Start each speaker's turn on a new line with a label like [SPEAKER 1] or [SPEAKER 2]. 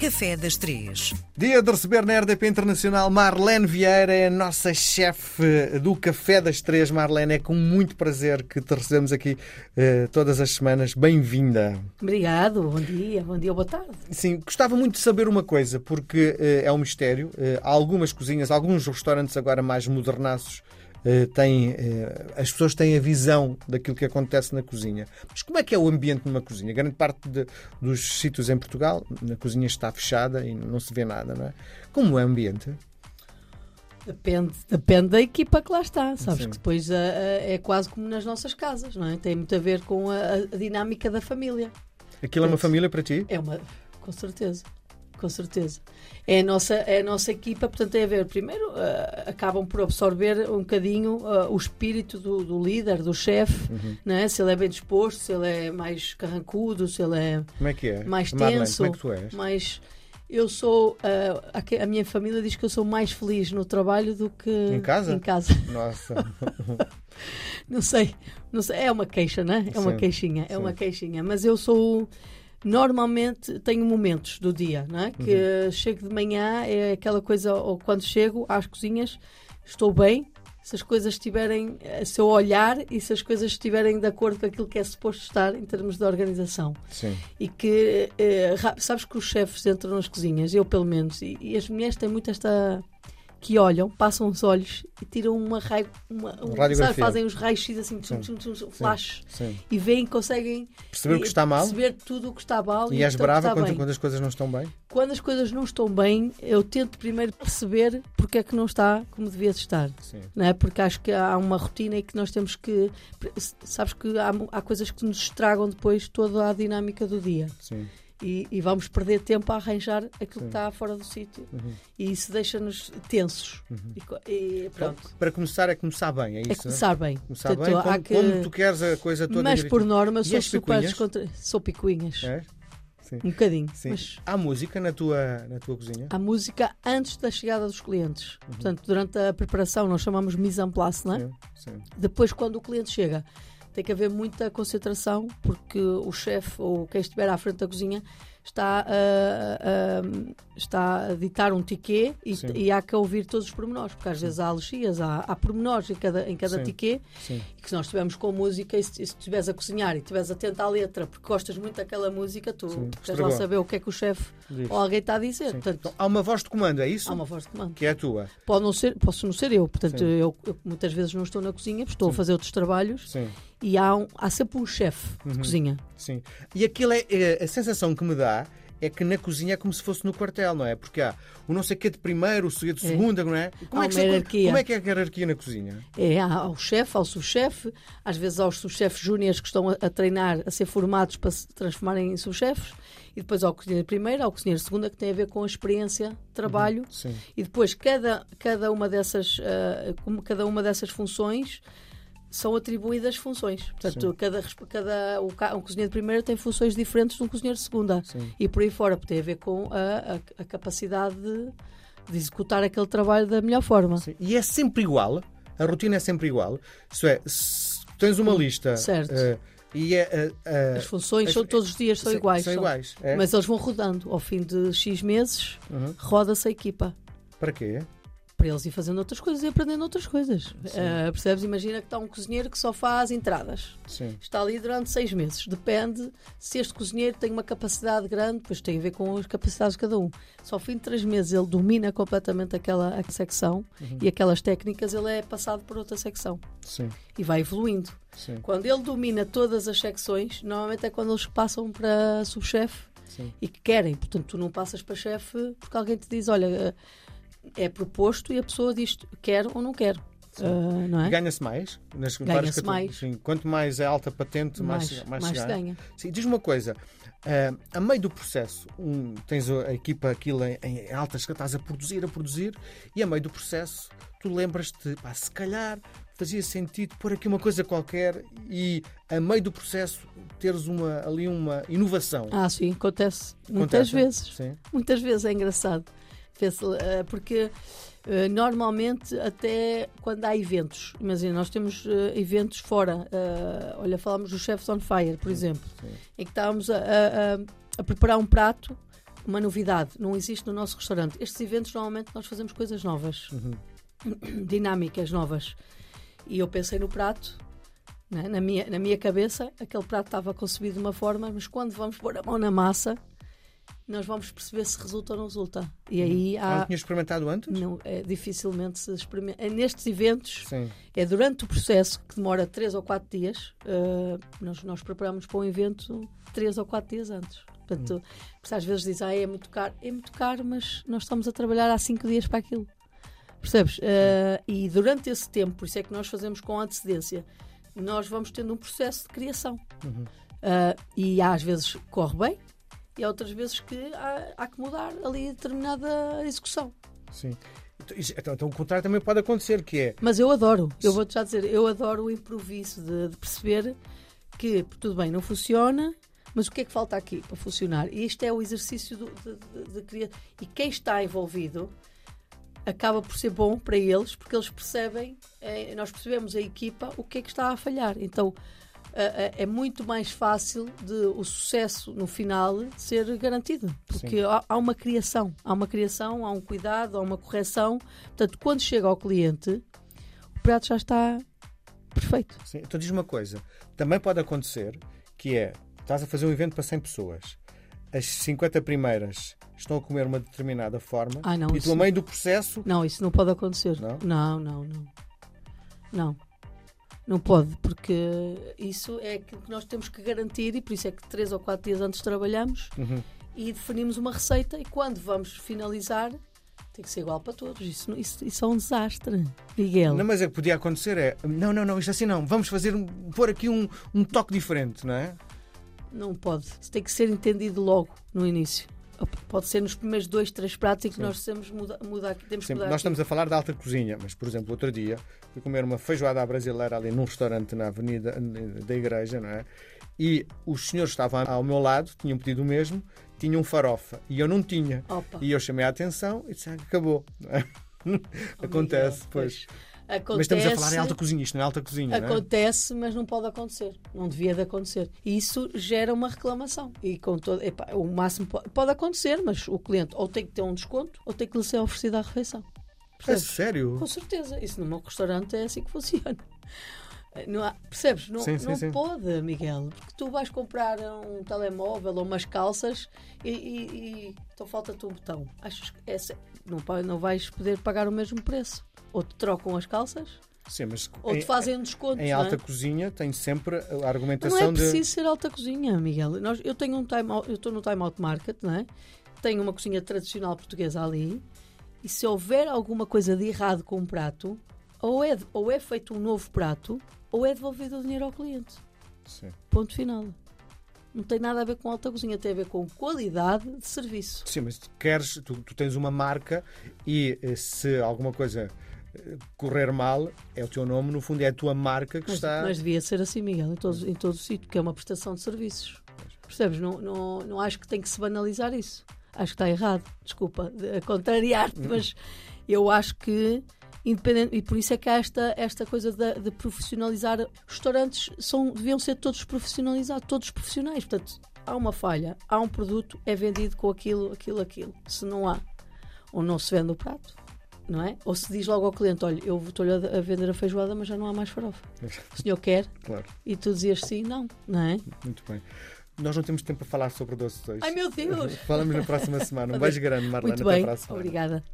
[SPEAKER 1] Café das Três.
[SPEAKER 2] Dia de receber na RDP Internacional Marlene Vieira, é a nossa chefe do Café das Três. Marlene, é com muito prazer que te recebemos aqui eh, todas as semanas. Bem-vinda.
[SPEAKER 3] Obrigado, bom dia, bom dia, boa tarde.
[SPEAKER 2] Sim, gostava muito de saber uma coisa, porque eh, é um mistério. Eh, há algumas cozinhas, alguns restaurantes agora mais modernaços têm, eh, as pessoas têm a visão daquilo que acontece na cozinha. Mas como é que é o ambiente numa cozinha? Grande parte de- dos sítios em Portugal, na cozinha está fechada e não se vê nada, não é? Como é o ambiente?
[SPEAKER 3] Depende, depende da equipa que lá está, sabes
[SPEAKER 2] Sim.
[SPEAKER 3] que depois ah, ah, é quase como nas nossas casas, não é? Tem muito a ver com a, a dinâmica da família.
[SPEAKER 2] Aquilo é uma família para ti?
[SPEAKER 3] É uma, com certeza, com certeza. É a nossa, é a nossa equipa, portanto tem a ver, primeiro ah, acabam por absorver um bocadinho ah, o espírito do, do líder, do chefe,
[SPEAKER 2] Uhum.
[SPEAKER 3] não é? Se ele é bem disposto, se ele é mais carrancudo, se ele é
[SPEAKER 2] é é?
[SPEAKER 3] mais
[SPEAKER 2] Marlene,
[SPEAKER 3] tenso,
[SPEAKER 2] como é que tu és?
[SPEAKER 3] mais. Eu sou. ah, a minha família diz que eu sou mais feliz no trabalho do que
[SPEAKER 2] Em casa?
[SPEAKER 3] Em casa.
[SPEAKER 2] Nossa.
[SPEAKER 3] Não sei, não sei. É uma queixa, né? É uma queixinha, é
[SPEAKER 2] sim.
[SPEAKER 3] uma queixinha. Mas eu sou. Normalmente tenho momentos do dia, não é? Que
[SPEAKER 2] Uhum.
[SPEAKER 3] chego de manhã, é aquela coisa, ou quando chego às cozinhas, estou bem. Se as coisas estiverem, se eu olhar e se as coisas estiverem de acordo com aquilo que é suposto estar em termos de organização.
[SPEAKER 2] Sim.
[SPEAKER 3] E que, eh, sabes que os chefes entram nas cozinhas, eu pelo menos, e, e as mulheres têm muito esta. Que olham, passam os olhos e tiram uma raio. Uma, um, sabe, fazem os raios-x assim, tum, tum, tum, tum, flash,
[SPEAKER 2] Sim.
[SPEAKER 3] e veem, conseguem
[SPEAKER 2] Perceber o que está mal?
[SPEAKER 3] perceber tudo o que está mal
[SPEAKER 2] E
[SPEAKER 3] o
[SPEAKER 2] és brava quando, quando as coisas não estão bem?
[SPEAKER 3] Quando as coisas não estão bem, eu tento primeiro perceber porque é que não está como devia estar
[SPEAKER 2] Sim.
[SPEAKER 3] não é? Porque acho que há uma rotina e que nós temos que. Sabes que há, há coisas que nos estragam depois toda a dinâmica do dia
[SPEAKER 2] Sim.
[SPEAKER 3] E, e vamos perder tempo a arranjar aquilo
[SPEAKER 2] Sim.
[SPEAKER 3] que está fora do sítio
[SPEAKER 2] Uhum.
[SPEAKER 3] e isso deixa-nos tensos.
[SPEAKER 2] Uhum.
[SPEAKER 3] E E,
[SPEAKER 2] Então,
[SPEAKER 3] pronto.
[SPEAKER 2] para começar, é começar bem, é isso?
[SPEAKER 3] é começar bem.
[SPEAKER 2] Começar
[SPEAKER 3] Portanto,
[SPEAKER 2] bem, como,
[SPEAKER 3] que-
[SPEAKER 2] como tu queres a coisa toda
[SPEAKER 3] mas por norma sou super
[SPEAKER 2] picuinhas?
[SPEAKER 3] descontra... Sou picuinhas.
[SPEAKER 2] É? Sim.
[SPEAKER 3] Um bocadinho.
[SPEAKER 2] Sim.
[SPEAKER 3] Mas
[SPEAKER 2] Há música na tua, na tua cozinha?
[SPEAKER 3] há música antes da chegada dos clientes.
[SPEAKER 2] Uhum.
[SPEAKER 3] Portanto, durante a preparação nós chamamos mise en place, não é?
[SPEAKER 2] Sim. Sim.
[SPEAKER 3] Depois, quando o cliente chega, tem que haver muita concentração, porque o chefe ou quem estiver à frente da cozinha está a, a- está a ditar um tiquê e,
[SPEAKER 2] Sim.
[SPEAKER 3] e há que ouvir todos os pormenores, porque às vezes há alergias, há, há pormenores em cada, em cada
[SPEAKER 2] Sim.
[SPEAKER 3] tiquê,
[SPEAKER 2] Sim.
[SPEAKER 3] e que se nós estivermos com música e se, estiveres a cozinhar e estiveres atento à letra, porque gostas muito daquela música, tu
[SPEAKER 2] Sim,
[SPEAKER 3] queres
[SPEAKER 2] estragou.
[SPEAKER 3] lá saber o que é que o chefe ou alguém está a dizer.
[SPEAKER 2] Sim.
[SPEAKER 3] Portanto,
[SPEAKER 2] Então, há uma voz de comando, é isso?
[SPEAKER 3] há uma voz de comando.
[SPEAKER 2] Que é a tua?
[SPEAKER 3] Pode não ser, posso não ser eu, portanto,
[SPEAKER 2] Sim.
[SPEAKER 3] eu, eu muitas vezes não estou na cozinha, estou
[SPEAKER 2] Sim.
[SPEAKER 3] a fazer outros trabalhos
[SPEAKER 2] Sim.
[SPEAKER 3] E há, um- há sempre um chefe de
[SPEAKER 2] Uhum.
[SPEAKER 3] cozinha.
[SPEAKER 2] Sim. E aquilo é, é- a sensação que me dá é que na cozinha é como se fosse no quartel, não é? Porque há o não sei que de primeiro, o de
[SPEAKER 3] É.
[SPEAKER 2] segunda, não é? Como
[SPEAKER 3] Há
[SPEAKER 2] é que
[SPEAKER 3] hierarquia.
[SPEAKER 2] Como é que é a hierarquia na cozinha?
[SPEAKER 3] É, há ao chefe, ao subchefe, às vezes aos subchefes júniores que estão a, a treinar, a ser formados para se transformarem em subchefes, e depois ao cozinheiro primeiro, ao cozinheiro segunda, que tem a ver com a experiência de trabalho,
[SPEAKER 2] Sim.
[SPEAKER 3] e depois cada, cada, uma dessas, como cada uma dessas funções são atribuídas funções. Portanto, cada, cada, o, um cozinheiro de primeira tem funções diferentes de um cozinheiro de segunda.
[SPEAKER 2] Sim.
[SPEAKER 3] E por aí fora, porque tem a ver com a, a- a capacidade de, de executar aquele trabalho da melhor forma.
[SPEAKER 2] Sim. E é sempre igual? A rotina é sempre igual? Isso é, se tens uma lista
[SPEAKER 3] Certo.
[SPEAKER 2] eh, e é. eh, eh,
[SPEAKER 3] As funções
[SPEAKER 2] as-
[SPEAKER 3] são todos os dias são
[SPEAKER 2] sim,
[SPEAKER 3] iguais.
[SPEAKER 2] São
[SPEAKER 3] são.
[SPEAKER 2] iguais. é?
[SPEAKER 3] Mas eles vão rodando. Ao fim de X meses,
[SPEAKER 2] Uhum.
[SPEAKER 3] roda-se a equipa.
[SPEAKER 2] Para quê?
[SPEAKER 3] Para eles ir fazendo outras coisas e aprendendo outras coisas. Ah, percebes? Imagina que está um cozinheiro que só faz entradas.
[SPEAKER 2] Sim.
[SPEAKER 3] Está ali durante seis meses. Depende se este cozinheiro tem uma capacidade grande, pois tem a ver com as capacidades de cada um. Só ao fim de três meses ele domina completamente aquela secção
[SPEAKER 2] Uhum.
[SPEAKER 3] e aquelas técnicas, ele é passado por outra secção
[SPEAKER 2] Sim.
[SPEAKER 3] e vai evoluindo.
[SPEAKER 2] Sim.
[SPEAKER 3] Quando ele domina todas as secções, normalmente é quando eles passam para subchefe
[SPEAKER 2] Sim.
[SPEAKER 3] e que querem. Portanto, tu não passas para chefe porque alguém te diz: olha, é proposto e a pessoa diz quer ou não quer. Não é?
[SPEAKER 2] Ganha-se mais? Nas
[SPEAKER 3] Ganha-se mais.
[SPEAKER 2] Sim. Quanto mais é alta patente, mais,
[SPEAKER 3] mais,
[SPEAKER 2] mais,
[SPEAKER 3] mais
[SPEAKER 2] se ganha. Sim, diz-me uma coisa. ah, a meio do processo, um, tens a, equipa aquilo em, em altas que estás a produzir, a produzir, e a meio do processo tu lembras-te, pá, se calhar fazia sentido pôr aqui uma coisa qualquer e a meio do processo teres uma, ali uma inovação.
[SPEAKER 3] Ah, sim, acontece. Muitas
[SPEAKER 2] Acontece?
[SPEAKER 3] vezes.
[SPEAKER 2] Sim.
[SPEAKER 3] Muitas vezes é engraçado. Eh, Porque eh, normalmente, até quando há eventos, imagina, nós temos eh, eventos fora. olha, falamos do Chefs on Fire, por exemplo,
[SPEAKER 2] sim.
[SPEAKER 3] em que estávamos a, a- a- preparar um prato uma novidade, não existe no nosso restaurante. Estes eventos, normalmente, nós fazemos coisas novas, dinâmicas novas. E eu pensei no prato, né? na, minha, na minha cabeça, aquele prato estava concebido de uma forma, mas quando vamos pôr a mão na massa, nós vamos perceber se resulta ou não resulta. E aí
[SPEAKER 2] Ah, Não
[SPEAKER 3] há.
[SPEAKER 2] tinha experimentado antes?
[SPEAKER 3] Não, é, dificilmente se experimenta. É, nestes eventos,
[SPEAKER 2] Sim.
[SPEAKER 3] é durante o processo, que demora 3 ou 4 dias, eh, nós, nós preparamos para um evento 3 ou 4 dias antes. Portanto, porque às vezes dizem, ah, é muito caro. É muito caro, mas nós estamos a trabalhar há 5 dias para aquilo. Percebes? Eh, e durante esse tempo, por isso é que nós fazemos com antecedência, nós vamos tendo um processo de criação.
[SPEAKER 2] Uhum.
[SPEAKER 3] Eh, e às vezes corre bem, e há outras vezes que há, há que mudar ali determinada execução.
[SPEAKER 2] Sim. Então, Então, então o contrário também pode acontecer, que é
[SPEAKER 3] Mas eu adoro, eu vou-te já dizer, eu adoro o improviso de, de perceber que tudo bem, não funciona, mas o que é que falta aqui para funcionar? E isto é o exercício do- de, de, criar. E quem está envolvido acaba por ser bom para eles, porque eles percebem, eh, nós percebemos a equipa o que é que está a falhar. Então é muito mais fácil de o sucesso no final ser garantido, porque há, há uma criação, há uma criação, há um cuidado, há uma correção. Portanto, quando chega ao cliente, o prato já está perfeito.
[SPEAKER 2] Sim, então diz uma coisa. Também pode acontecer que é, estás a fazer um evento para 100 pessoas. As 50 primeiras estão a comer uma determinada forma
[SPEAKER 3] Ah, não,
[SPEAKER 2] e a meio do processo,
[SPEAKER 3] Não, isso não pode acontecer.
[SPEAKER 2] Não?
[SPEAKER 3] Não, não, não. Não. Não pode, porque isso é aquilo que nós temos que garantir e por isso é que três ou quatro dias antes trabalhamos
[SPEAKER 2] Uhum.
[SPEAKER 3] e definimos uma receita e quando vamos finalizar tem que ser igual para todos. Isso, isso, isso é um desastre, Miguel.
[SPEAKER 2] não, mas é que podia acontecer é, não, não, não, isto assim não, vamos fazer, um- pôr aqui um, um toque diferente, não é?
[SPEAKER 3] Não pode. Isso tem que ser entendido logo no início. Pode ser nos primeiros dois, três pratos em que
[SPEAKER 2] Sim.
[SPEAKER 3] nós temos muda, mudar, temos
[SPEAKER 2] Sim,
[SPEAKER 3] que mudar.
[SPEAKER 2] nós
[SPEAKER 3] aqui.
[SPEAKER 2] estamos a falar da alta cozinha, mas, por exemplo, outro dia fui comer uma feijoada à brasileira ali num restaurante na avenida da igreja, não é? E os senhores estavam ao meu lado, tinham pedido o mesmo, tinham farofa e eu não tinha.
[SPEAKER 3] Opa.
[SPEAKER 2] E eu chamei a atenção e disse, ah, acabou. Acontece,
[SPEAKER 3] Miguel,
[SPEAKER 2] pois.
[SPEAKER 3] Acontece,
[SPEAKER 2] Mas estamos a falar em alta cozinha, isto não é alta cozinha, não é?
[SPEAKER 3] Acontece, mas não pode acontecer. Não devia de acontecer. E isso gera uma reclamação. E com todo, epá, o máximo pode, pode acontecer, mas o cliente ou tem que ter um desconto ou tem que lhe ser oferecida a refeição.
[SPEAKER 2] É
[SPEAKER 3] Percebes?
[SPEAKER 2] sério?
[SPEAKER 3] Com certeza. Isso no meu restaurante é assim que funciona. Não há- percebes? Não,
[SPEAKER 2] Sim, sim,
[SPEAKER 3] não
[SPEAKER 2] sim.
[SPEAKER 3] pode, Miguel. Porque tu vais comprar um telemóvel ou umas calças e, e, e então falta-te um botão. Achas que essa, não, não vais poder pagar o mesmo preço? Ou te trocam as calças,
[SPEAKER 2] Sim, mas
[SPEAKER 3] ou te
[SPEAKER 2] em,
[SPEAKER 3] fazem um desconto.
[SPEAKER 2] em
[SPEAKER 3] não é?
[SPEAKER 2] alta cozinha tem sempre a
[SPEAKER 3] Mas não
[SPEAKER 2] argumentação
[SPEAKER 3] é
[SPEAKER 2] de.
[SPEAKER 3] preciso ser alta cozinha, Miguel. Nós, eu tenho um time out, eu estou no time out market, não é? Tenho uma cozinha tradicional portuguesa ali. E se houver alguma coisa de errado com um prato, ou é, ou é feito um novo prato, ou é devolvido o dinheiro ao cliente.
[SPEAKER 2] Sim.
[SPEAKER 3] Ponto final. Não tem nada a ver com alta cozinha, tem a ver com qualidade de serviço.
[SPEAKER 2] Sim, mas tu queres, tu, tu tens uma marca e eh, se alguma coisa eh, correr mal, é o teu nome, no fundo é a tua marca que
[SPEAKER 3] Mas,
[SPEAKER 2] está.
[SPEAKER 3] mas devia ser assim, Miguel, em todo, em todo o sítio, que é uma prestação de serviços. Percebes? Não, não, não acho que tem que se banalizar isso. Acho que está errado. Desculpa, a contrariar-te, mas eu acho que, independente, e por isso é que há esta, esta coisa de, de profissionalizar. Restaurantes são, deviam ser todos profissionalizados, todos profissionais. Portanto, há uma falha, há um produto, é vendido com aquilo, aquilo, aquilo. Se não há, ou não se vende o prato. Não é? Ou se diz logo ao cliente: Olha, eu estou-lhe a a vender a feijoada, mas já não há mais farofa. O senhor quer?
[SPEAKER 2] Claro,
[SPEAKER 3] E tu dizias sim, não, não é?
[SPEAKER 2] muito bem. Nós não temos tempo para falar sobre doces hoje.
[SPEAKER 3] Ai meu Deus!
[SPEAKER 2] Falamos na próxima semana. Um beijo grande, Marlene.
[SPEAKER 3] Muito
[SPEAKER 2] Até
[SPEAKER 3] bem,
[SPEAKER 2] para a semana.
[SPEAKER 3] obrigada.